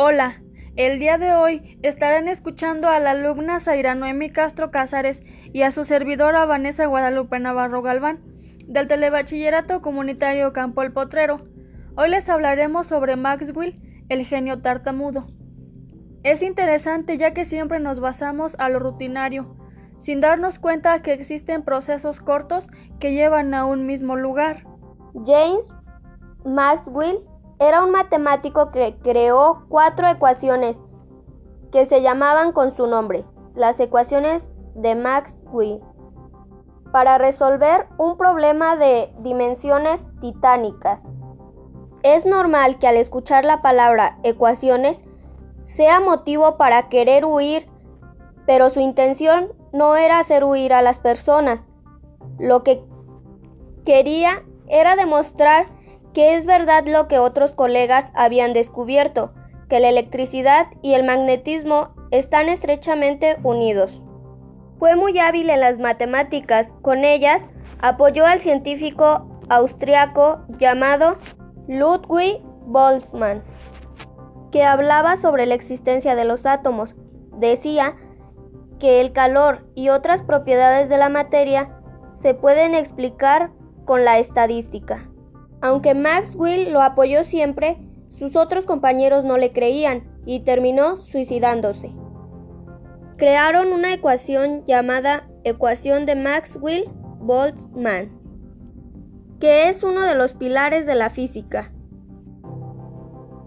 Hola, el día de hoy estarán escuchando a la alumna Zaira Noemi Castro Cázares y a su servidora Vanessa Guadalupe Navarro Galván del Telebachillerato Comunitario Campo El Potrero. Hoy les hablaremos sobre Maxwell, el genio tartamudo. Es interesante ya que siempre nos basamos a lo rutinario, sin darnos cuenta que existen procesos cortos que llevan a un mismo lugar. James Maxwell era un matemático que creó cuatro ecuaciones que se llamaban con su nombre, las ecuaciones de Maxwell, para resolver un problema de dimensiones titánicas. Es normal que al escuchar la palabra ecuaciones sea motivo para querer huir, pero su intención no era hacer huir a las personas. Lo que quería era demostrar que es verdad lo que otros colegas habían descubierto, que la electricidad y el magnetismo están estrechamente unidos. Fue muy hábil en las matemáticas, con ellas apoyó al científico austriaco llamado Ludwig Boltzmann, que hablaba sobre la existencia de los átomos. Decía que el calor y otras propiedades de la materia se pueden explicar con la estadística. Aunque Maxwell lo apoyó siempre, sus otros compañeros no le creían y terminó suicidándose. Crearon una ecuación llamada ecuación de Maxwell-Boltzmann, que es uno de los pilares de la física.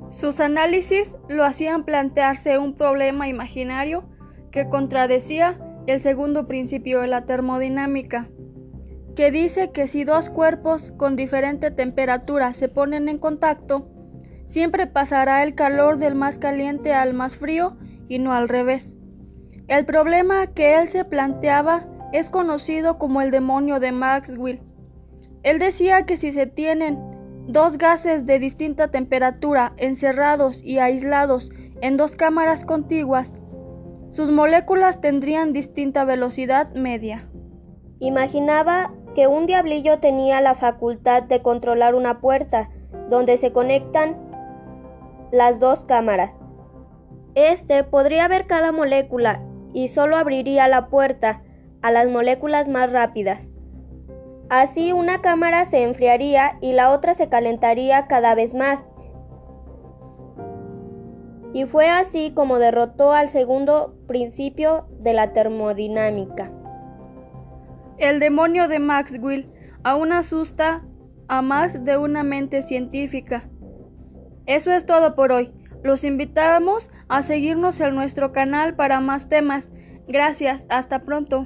Sus análisis lo hacían plantearse un problema imaginario que contradecía el segundo principio de la termodinámica que dice que si dos cuerpos con diferente temperatura se ponen en contacto, siempre pasará el calor del más caliente al más frío y no al revés. El problema que él se planteaba es conocido como el demonio de Maxwell. Él decía que si se tienen dos gases de distinta temperatura encerrados y aislados en dos cámaras contiguas, sus moléculas tendrían distinta velocidad media. Imaginaba que un diablillo tenía la facultad de controlar una puerta donde se conectan las dos cámaras. Este podría ver cada molécula y solo abriría la puerta a las moléculas más rápidas. Así una cámara se enfriaría y la otra se calentaría cada vez más. Y fue así como derrotó al segundo principio de la termodinámica. El demonio de Maxwell aún asusta a más de una mente científica. Eso es todo por hoy. Los invitamos a seguirnos en nuestro canal para más temas. Gracias, hasta pronto.